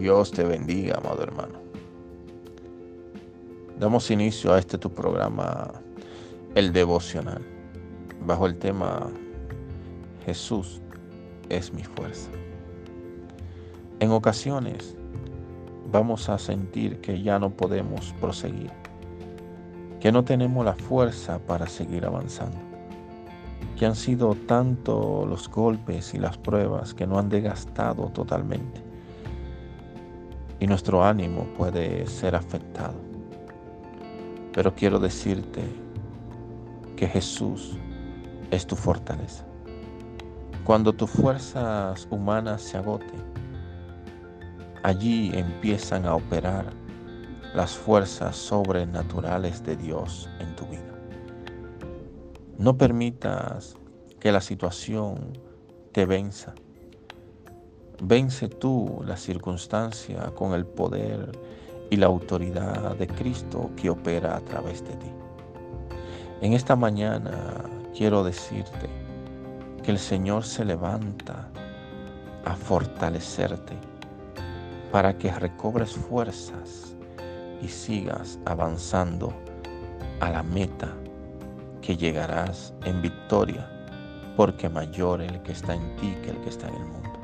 Dios te bendiga, amado hermano. Damos inicio a este tu programa, el devocional, bajo el tema Jesús es mi fuerza. En ocasiones vamos a sentir que ya no podemos proseguir, que no tenemos la fuerza para seguir avanzando, que han sido tanto los golpes y las pruebas que no han desgastado totalmente y nuestro ánimo puede ser afectado. Pero quiero decirte que Jesús es tu fortaleza. Cuando tus fuerzas humanas se agoten, allí empiezan a operar las fuerzas sobrenaturales de Dios en tu vida. No permitas que la situación te venza Vence tú la circunstancia con el poder y la autoridad de Cristo que opera a través de ti. En esta mañana quiero decirte que el Señor se levanta a fortalecerte para que recobres fuerzas y sigas avanzando a la meta que llegarás en victoria, porque mayor el que está en ti que el que está en el mundo.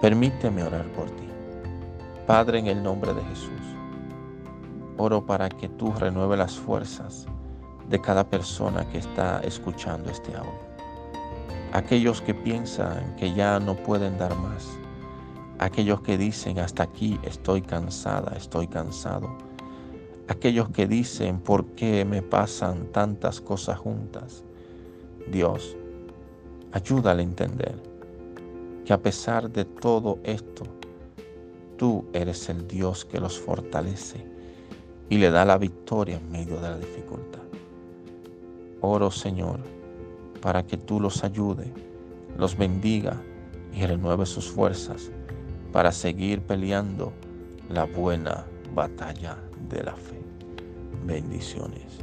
Permíteme orar por ti. Padre, en el nombre de Jesús, oro para que tú renueves las fuerzas de cada persona que está escuchando este audio. Aquellos que piensan que ya no pueden dar más. Aquellos que dicen, hasta aquí estoy cansada, estoy cansado. Aquellos que dicen, ¿por qué me pasan tantas cosas juntas? Dios, ayúdale a entender que a pesar de todo esto, tú eres el Dios que los fortalece y le da la victoria en medio de la dificultad. Oro, Señor, para que tú los ayude, los bendiga y renueve sus fuerzas para seguir peleando la buena batalla de la fe. Bendiciones.